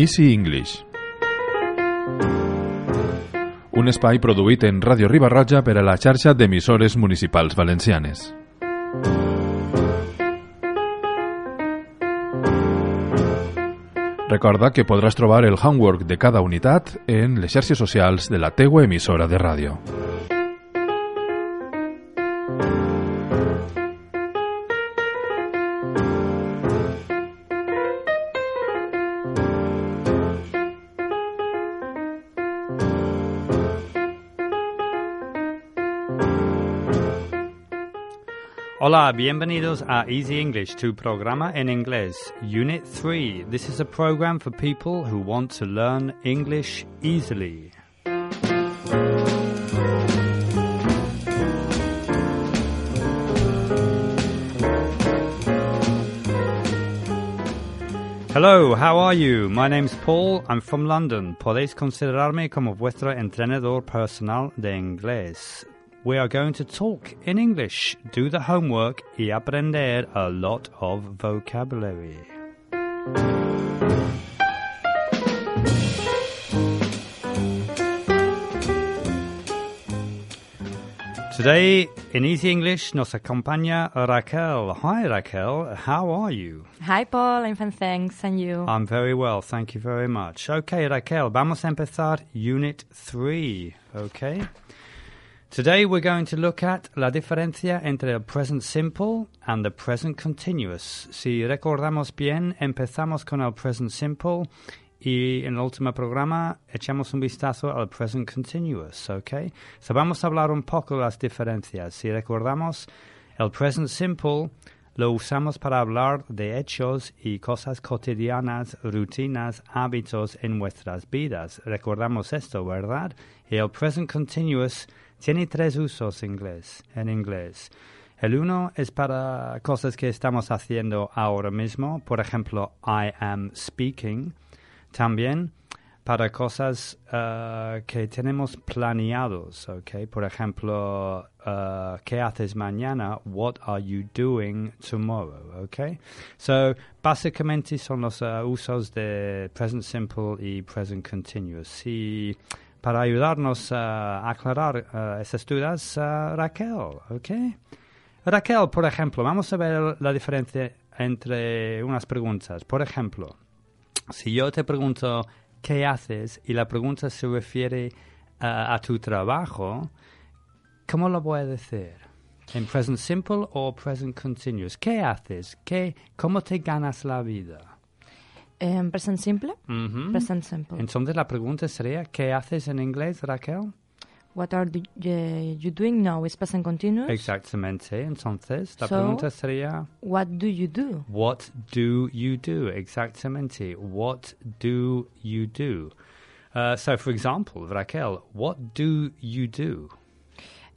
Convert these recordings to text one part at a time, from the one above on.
Easy English un espai produït en Ràdio Ribarroja per a la xarxa d'emissores municipals valencianes. Recorda que podràs trobar el homework de cada unitat en les xarxes socials de la teua emissora de ràdio. Hola, bienvenidos a Easy English, tu programa en inglés, Unit 3. This is a program for people who want to learn English easily. Hello, how are you? My name's Paul. I'm from London. Podéis considerarme como vuestro entrenador personal de inglés. We are going to talk in English, do the homework y aprender a lot of vocabulary. Today in Easy English nos acompaña Raquel. Hi Raquel, how are you? Hi, Paul. I'm fine, thanks. And you? I'm very well, thank you very much. Okay, Raquel, vamos a empezar Unit 3, okay? Today we're going to look at la diferencia entre el present simple and the present continuous. Si recordamos bien, empezamos con el present simple y en el último programa echamos un vistazo al present continuous, ¿ok? So vamos a hablar un poco de las diferencias. Si recordamos, el present simple lo usamos para hablar de hechos y cosas cotidianas, rutinas, hábitos en nuestras vidas. Recordamos esto, ¿verdad? Y el present continuous tiene tres usos inglés, en inglés. El uno es para cosas que estamos haciendo ahora mismo, por ejemplo, I am speaking. También para cosas uh, que tenemos planeados. Por ejemplo, uh, ¿qué haces mañana? What are you doing tomorrow? ¿Ok? So, básicamente son los uh, usos de present simple y present continuous. Y para ayudarnos a aclarar uh, esas dudas, uh, Raquel, ¿ok? Raquel, por ejemplo, vamos a ver la diferencia entre unas preguntas. Por ejemplo, si yo te pregunto qué haces y la pregunta se refiere a tu trabajo, ¿cómo lo voy a decir? ¿En present simple o present continuous? ¿Qué haces? ¿Qué, ¿Cómo te ganas la vida? Um, present simple? Ujú. Present simple. Entonces la pregunta sería, ¿qué haces en inglés, Raquel? What are the, uh, you doing now? Is present continuous? Exactamente. Entonces la So- pregunta sería, What do you do? What do you do? Exactamente. What do you do? Uh, so, for example, Raquel, what do you do?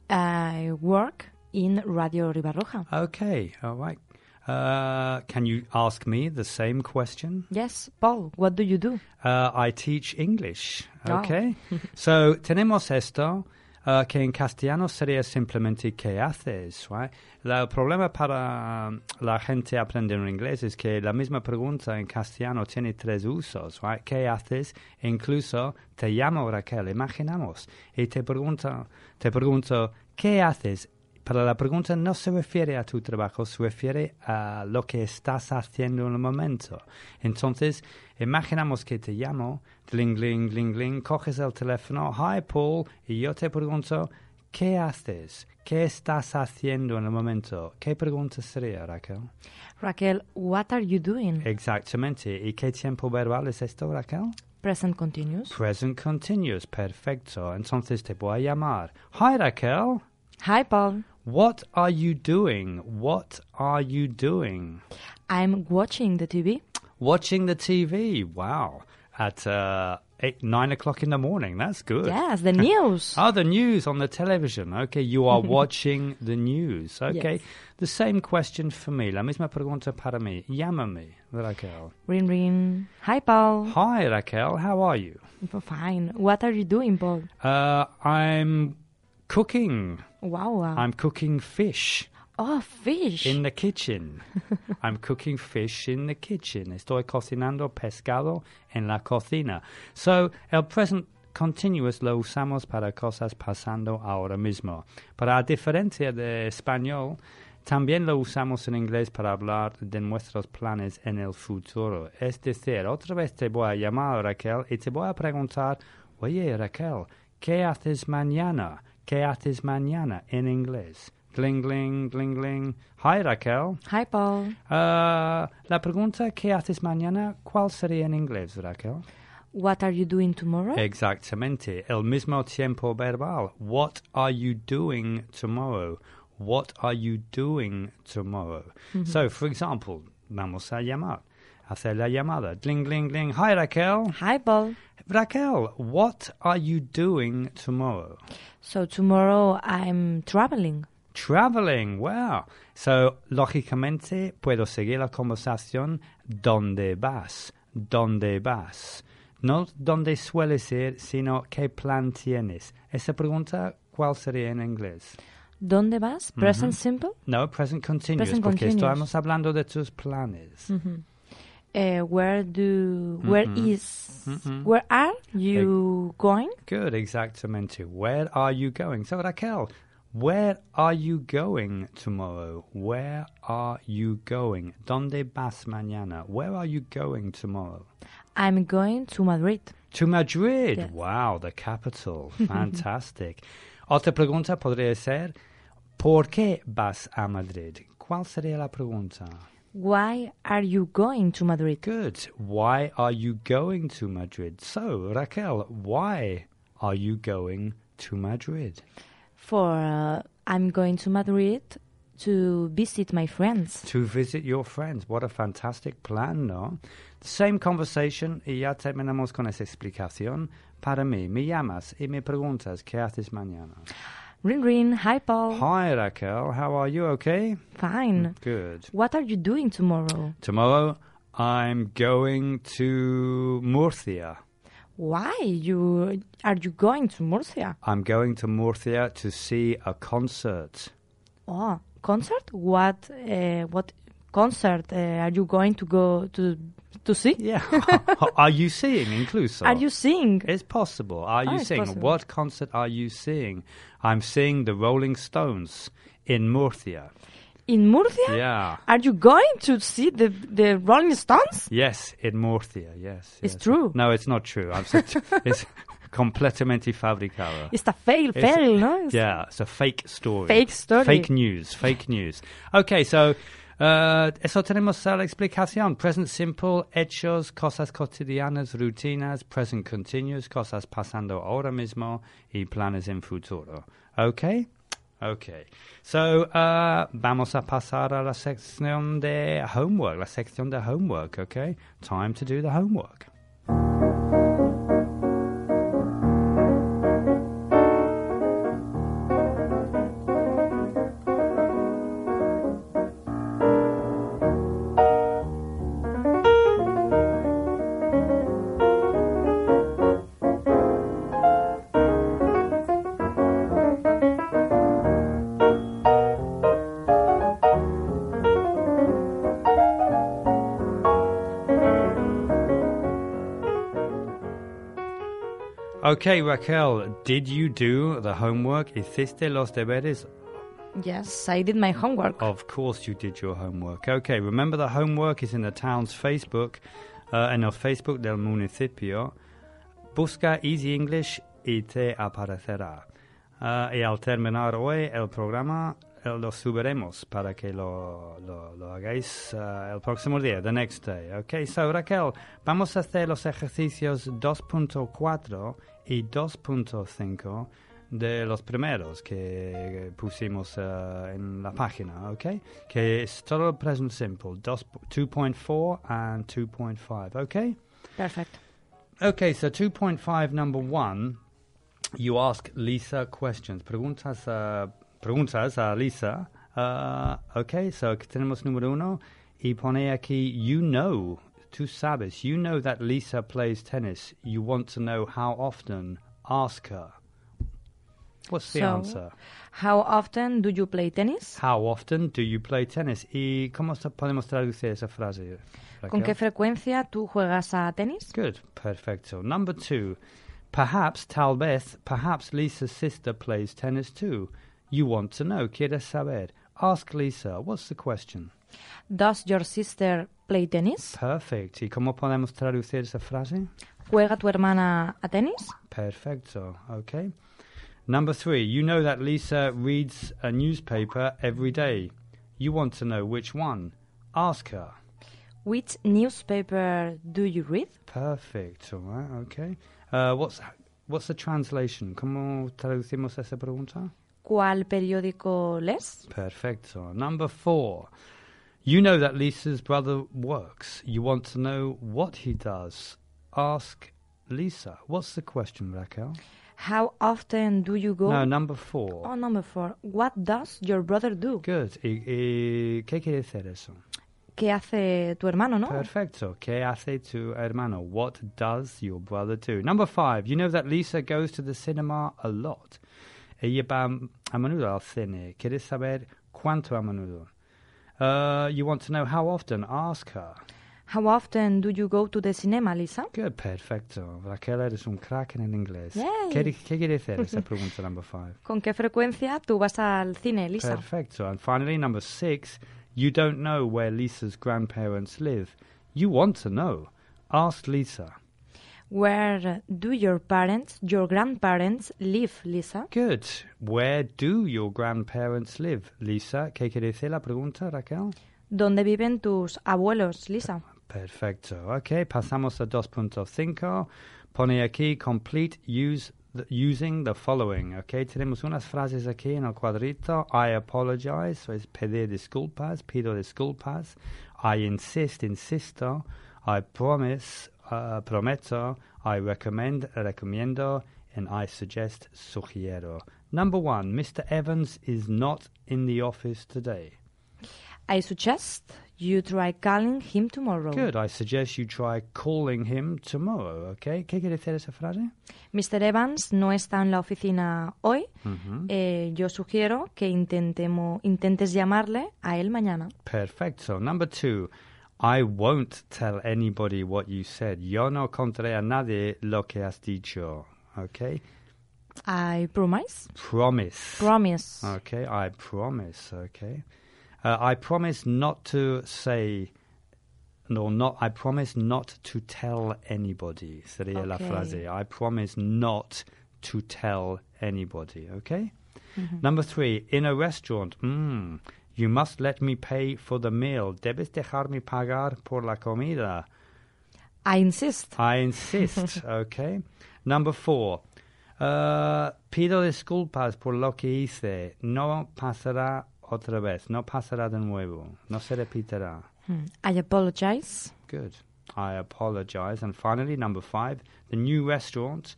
I work in Radio Ribarroja. Okay, all right. Uh, can you ask me the same question? Yes, Paul, what do you do? Uh, I teach English. Oh. Okay. so, tenemos esto. uh, que en castellano sería simplemente ¿qué haces? Right? El problema para um, la gente aprender inglés es que la misma pregunta en castellano tiene tres usos. Right? ¿Qué haces? E incluso te llamo Raquel, imaginamos, y te pregunto, te pregunto ¿qué haces? Para la pregunta no se refiere a tu trabajo, se refiere a lo que estás haciendo en el momento. Entonces, imaginamos que te llamo, gling, gling, gling, gling, coges el teléfono, hi Paul, y yo te pregunto, ¿qué haces? ¿Qué estás haciendo en el momento? ¿Qué pregunta sería, Raquel? Raquel, what are you doing? Exactamente. ¿Y qué tiempo verbal es esto, Raquel? Present continuous. Present continuous. Perfecto. Entonces te voy a llamar. Hi, Raquel. Hi, Paul. What are you doing? What are you doing? I'm watching the TV. Watching the TV. Wow. At uh, eight, nine o'clock in the morning. That's good. Yes, the news. Oh, the news on the television. Okay, you are watching the news. Okay, Yes. the same question for me. La misma pregunta para mí. Llámame, Raquel. ring ring. Hi, Paul. Hi, Raquel. How are you? Fine. What are you doing, Paul? Uh, I'm cooking. Wow. I'm cooking fish oh, fish. in the kitchen. I'm cooking fish in the kitchen. Estoy cocinando pescado en la cocina. So, el present continuous lo usamos para cosas pasando ahora mismo. Para diferencia de español, también lo usamos en inglés para hablar de nuestros planes en el futuro. Es decir, otra vez te voy a llamar, Raquel, y te voy a preguntar, oye, Raquel, ¿qué haces mañana? ¿Qué haces mañana en inglés? Gling, gling, gling, gling. Hi, Raquel. Hi, Paul. Ah, la pregunta ¿qué haces mañana? ¿Cuál sería en inglés, Raquel? What are you doing tomorrow? Exactamente. El mismo tiempo verbal. What are you doing tomorrow? What are you doing tomorrow? So, for example, vamos a llamar. Hacer la llamada. Gling, gling, gling. Hi, Raquel. Hi, Paul. Raquel, what are you doing tomorrow? So tomorrow I'm traveling. Traveling, wow. So, lógicamente, puedo seguir la conversación. ¿Dónde vas? ¿Dónde vas? No dónde sueles ir, sino qué plan tienes. Esa pregunta, ¿cuál sería en inglés? ¿Dónde vas? Present simple. No, present continuous, Present porque continuous. estamos hablando de tus planes. Uh, where do? Where is? Mhm. Where are you going? Good, exactamente. Where are you going? So, Raquel, where are you going tomorrow? Where are you going? ¿Dónde vas mañana? Where are you going tomorrow? I'm going to Madrid. To Madrid. Yes. Wow, the capital. Fantastic. Otra pregunta podría ser, ¿por qué vas a Madrid? ¿Cuál sería la pregunta? Why are you going to Madrid? Good. Why are you going to Madrid? So, Raquel, why are you going to Madrid? For uh, I'm going to Madrid to visit my friends. To visit your friends. What a fantastic plan, ¿no? The same conversation y ya terminamos con esa explicación. Para mí, me llamas y me preguntas qué haces mañana. Ring ring. Hi, Paul. Hi, Raquel. How are you? Okay? Fine. Good. What are you doing tomorrow? Tomorrow, I'm going to Murcia. Why you are you going to Murcia? I'm going to Murcia to see a concert. Oh, concert? What? Uh, what concert uh, are you going to go to to see? Yeah. are you seeing incluso? Are you seeing? It's possible. Are Oh, you it's seeing? possible. What concert are you seeing? I'm seeing the Rolling Stones in Murcia. In Murcia? Yeah. Are you going to see the the Rolling Stones? Yes, in Murcia. Yes. It's yes. true. No, it's not true. I'm it's completamente fabricado. It's a fail, It's- fail, no? It's Yeah, it's a fake story. Fake story. Fake news. Fake news. Okay, so uh, eso tenemos la explicación. Present simple, hechos, cosas cotidianas, rutinas. Present continuous, cosas pasando ahora mismo y planes en futuro. Okay? Okay. So, uh, vamos a pasar a la sección de homework. La sección de homework, okay? Time to do the homework. Okay, Raquel, did you do the homework? ¿Hiciste los deberes? Yes, I did my homework. Of course you did your homework. Okay, remember the homework is in the town's Facebook, uh, en el Facebook del municipio. Busca Easy English y te aparecerá. Uh, y al terminar hoy el programa, lo subiremos para que lo, lo, lo hagáis uh, el próximo día, the next day. Okay, so Raquel, vamos a hacer los ejercicios 2.4 y 2.5 de los primeros que pusimos uh, en la página, ¿ok? Que es todo present simple, dos- 2.4 and 2.5, ¿ok? Perfect. Okay, so 2.5, number one, you ask Lisa questions. Preguntas, a preguntas a Lisa. Uh, okay, so aquí tenemos número uno. Y pone aquí, you know, tú sabes, you know that Lisa plays tennis. You want to know how often. Ask her. What's the So, answer? How often do you play tennis? How often do you play tennis? ¿Y cómo podemos traducir esa frase? ¿Con qué frecuencia tú juegas a tenis? Good, perfecto. Number two, perhaps, tal vez, perhaps Lisa's sister plays tennis too. You want to know, quieres saber. Ask Lisa, what's the question? Does your sister play tennis? Perfect. ¿Y cómo podemos traducir esa frase? ¿Juega tu hermana a tenis? Perfecto, okay. Number three, you know that Lisa reads a newspaper every day. You want to know which one. Ask her. Which newspaper do you read? Perfect, all right, okay. Uh, what's, what's the translation? ¿Cómo traducimos esa pregunta? ¿Cuál periódico lees? Perfecto. Number four. You know that Lisa's brother works. You want to know what he does. Ask Lisa. What's the question, Raquel? How often do you go? No, number four. Oh, number four. What does your brother do? Good. ¿Y, y qué quiere decir eso? ¿Qué hace tu hermano, no? Perfecto. ¿Qué hace tu hermano? What does your brother do? Number five. You know that Lisa goes to the cinema a lot. Ella va a menudo al cine. ¿Quieres saber cuánto a menudo? Uh, you want to know how often? Ask her. How often do you go to the cinema, Lisa? Good, perfecto. Raquel, eres un crack en el inglés. ¿Qué, qué quiere decir esa pregunta number five? ¿Con qué frecuencia tú vas al cine, Lisa? Perfecto. And finally, number six, you don't know where Lisa's grandparents live. You want to know. Ask Lisa. Where do your parents, your grandparents live, Lisa? Good. Where do your grandparents live? Lisa, ¿qué quiere decir la pregunta, Raquel? ¿Dónde viven tus abuelos, Lisa? Perfecto. Ok, pasamos a 2.5. Pone aquí complete use the- using the following. Ok, tenemos unas frases aquí en el cuadrito. I apologize, so es pedir disculpas, pido disculpas. I insist, insisto. I promise, uh, prometo. I recommend, recomiendo. And I suggest, sugiero. Number one, Mr. Evans is not in the office today. I suggest you try calling him tomorrow. Good. I suggest you try calling him tomorrow, okay? ¿Qué quiere decir esa frase? Mr. Evans no está en la oficina hoy. Eh, yo sugiero que intentemo, intentes llamarle a él mañana. Perfecto. Number two, I won't tell anybody what you said. Yo no contaré a nadie lo que has dicho, okay? I promise. Promise. Promise. Okay, I promise, okay? Uh, I promise not to say... No, not. I promise not to tell anybody. Sería la frase. I promise not to tell anybody. Okay. Number three. In a restaurant. Mm, you must let me pay for the meal. Debes dejarme pagar por la comida. I insist. I insist. okay. Number four. Uh, pido disculpas por lo que hice. No pasará otra vez. No pasará de nuevo. No se repetirá. Hmm. I apologize. Good. I apologize. And finally, number five, the new restaurant,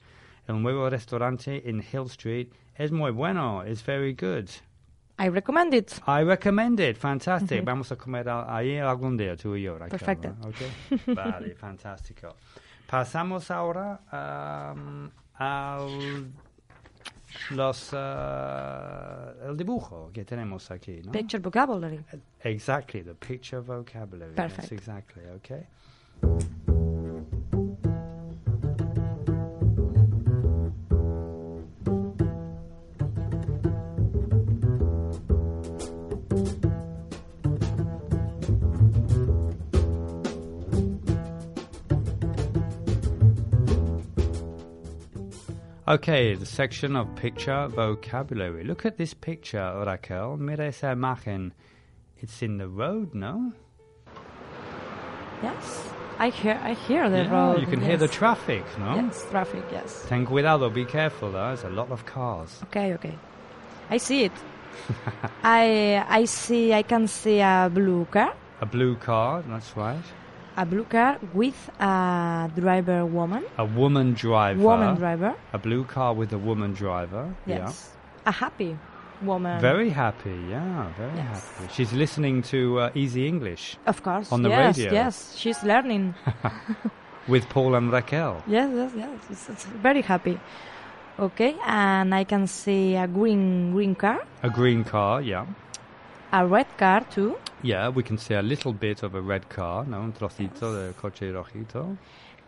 el nuevo restaurante in Hill Street, es muy bueno. It's very good. I recommend it. I recommend it. Fantastic. Vamos a comer a- ahí algún día, tú y yo. Raquel, Perfecto. ¿no? Okay. vale, fantástico. Pasamos ahora um, al los uh, el dibujo que tenemos aquí, ¿no? Picture vocabulary. Exactly, the picture vocabulary. Perfect. Yes, exactly. Okay. Okay, the section of picture vocabulary. Look at this picture, Raquel. Mira esa imagen. It's in the road, no? Yes. I hear, I hear the Yeah, road. you can hear the traffic, no? Yes, traffic. Yes. Ten cuidado, be careful, there's a lot of cars. Okay, okay. I see it. I I see. I can see a blue car. A blue car, that's right. A blue car with a driver woman. A woman driver. Woman driver. A blue car with a woman driver. Yes. A happy woman. Very happy, yeah, very Yes. happy. She's listening to uh, Easy English Of course. on the yes, radio. Yes, she's learning. with Paul and Raquel. yes, yes, yes. It's, it's very happy. Okay, and I can see a green green car, A green car, yeah. A red car too. Yeah, we can see a little bit of a red car, no? Un trocito de coche rojito.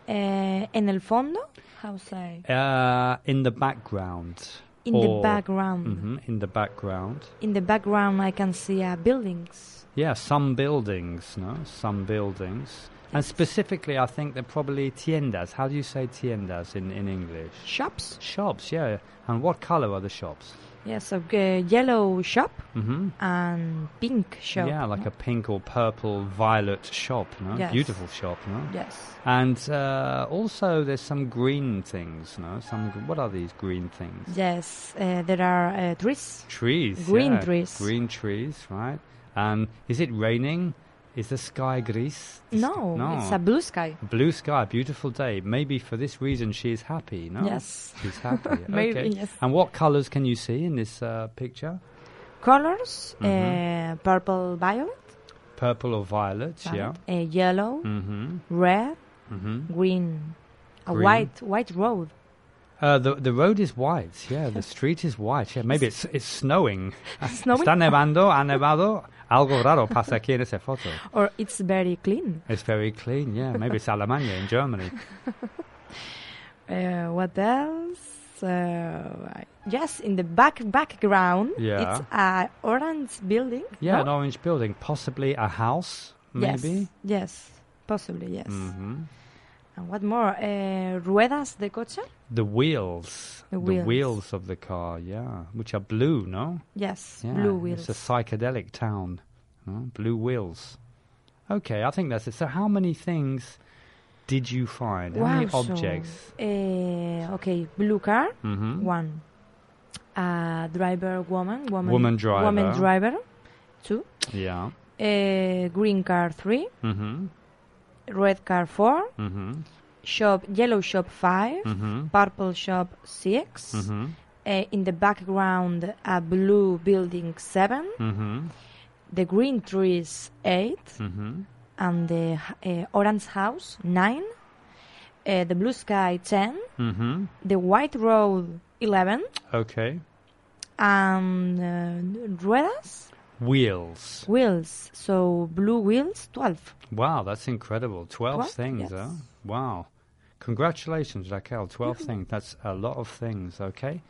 Eh, en el fondo, how say? Uh, in the background. In the background. Mhm, in the background. In the background, I can see uh, buildings. Yeah, some buildings, no? Some buildings. And specifically, I think they're probably tiendas. How do you say tiendas in, in English? Shops. Shops, yeah. And what color are the shops? Yes, a uh, yellow shop hmm and pink shop. Yeah, like a pink or purple, violet shop, no? Yes. Beautiful shop, no? Yes. And uh, also, there's some green things, no? Some gr- what are these green things? Yes, uh, there are uh, trees. Trees. Green yeah. trees. Green trees, right? And is it raining? Is the sky gris? The No, no. it's a blue sky. blue sky, beautiful day. Maybe for this reason she is happy. No. Yes. She's happy. Maybe, okay. yes. And what colours can you see in this uh, picture? Colors, Mhm. uh, purple, violet, Purple or violet? violet, uh, yellow, Mm-hmm. red, Mm-hmm. green, a Green. white white road. Uh, the the road is white. Yeah, the street is white. Yeah, maybe it's it's snowing. Snowing? Está nevando. Ha nevado. Algo raro pasa aquí en esa foto. Or it's very clean. It's very clean. Yeah, maybe it's Alemania in Germany. Uh, what else? Uh, yes, in the back background, Yeah. it's a orange building. Yeah, no? an orange building, possibly a house. Maybe. Yes, yes, possibly yes. hmm And what more? Uh, ruedas de coche. The wheels. The wheels. of the car. Yeah, which are blue. No. Yes, Yeah, blue wheels. It's a psychedelic town. Blue wheels. Okay, I think that's it. So, how many things did you find? Wow, how many so objects? Uh, okay, blue car, mm-hmm. one. Uh, driver, woman, woman, woman driver, woman driver, two. Yeah. Uh, green car, 3 mm-hmm. Red car, 4 mm-hmm. Shop, yellow shop, 5 mm-hmm. Purple shop, 6 uh, in the background, a blue building, 7 mm-hmm. The green trees, eight. Mm-hmm. And the uh, orange house, nine. Uh, the blue sky, ten. Mm-hmm. The white road, eleven. Okay. And uh, ruedas, Wheels. wheels. So blue wheels, twelve. Wow, that's incredible. 12, Twelve? things, Yes. huh? Wow. Congratulations, Raquel. 12 things. That's a lot of things, okay?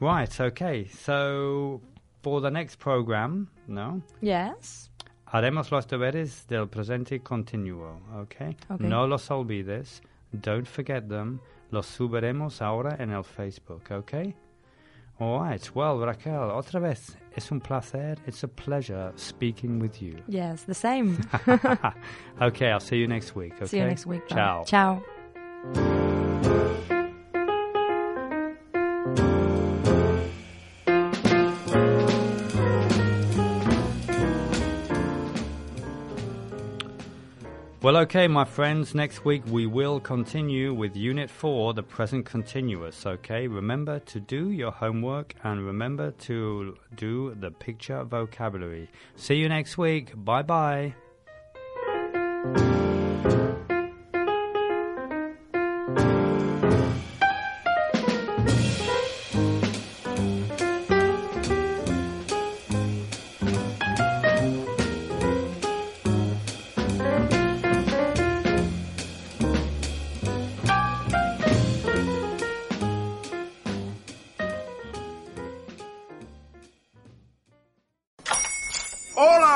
Right, okay. So, for the next program, no? Yes. Haremos los deberes del presente continuo, okay? Okay. No los olvides. Don't forget them. Los subiremos ahora en el Facebook, okay? All right. Well, Raquel, otra vez, es un placer. It's a pleasure speaking with you. Yes, the same. okay, I'll see you next week. Okay? See you next week. Bye. Ciao. Ciao. Well, okay, my friends, next week we will continue with Unit 4, the present continuous, okay? Remember to do your homework and remember to do the picture vocabulary. See you next week. Bye bye.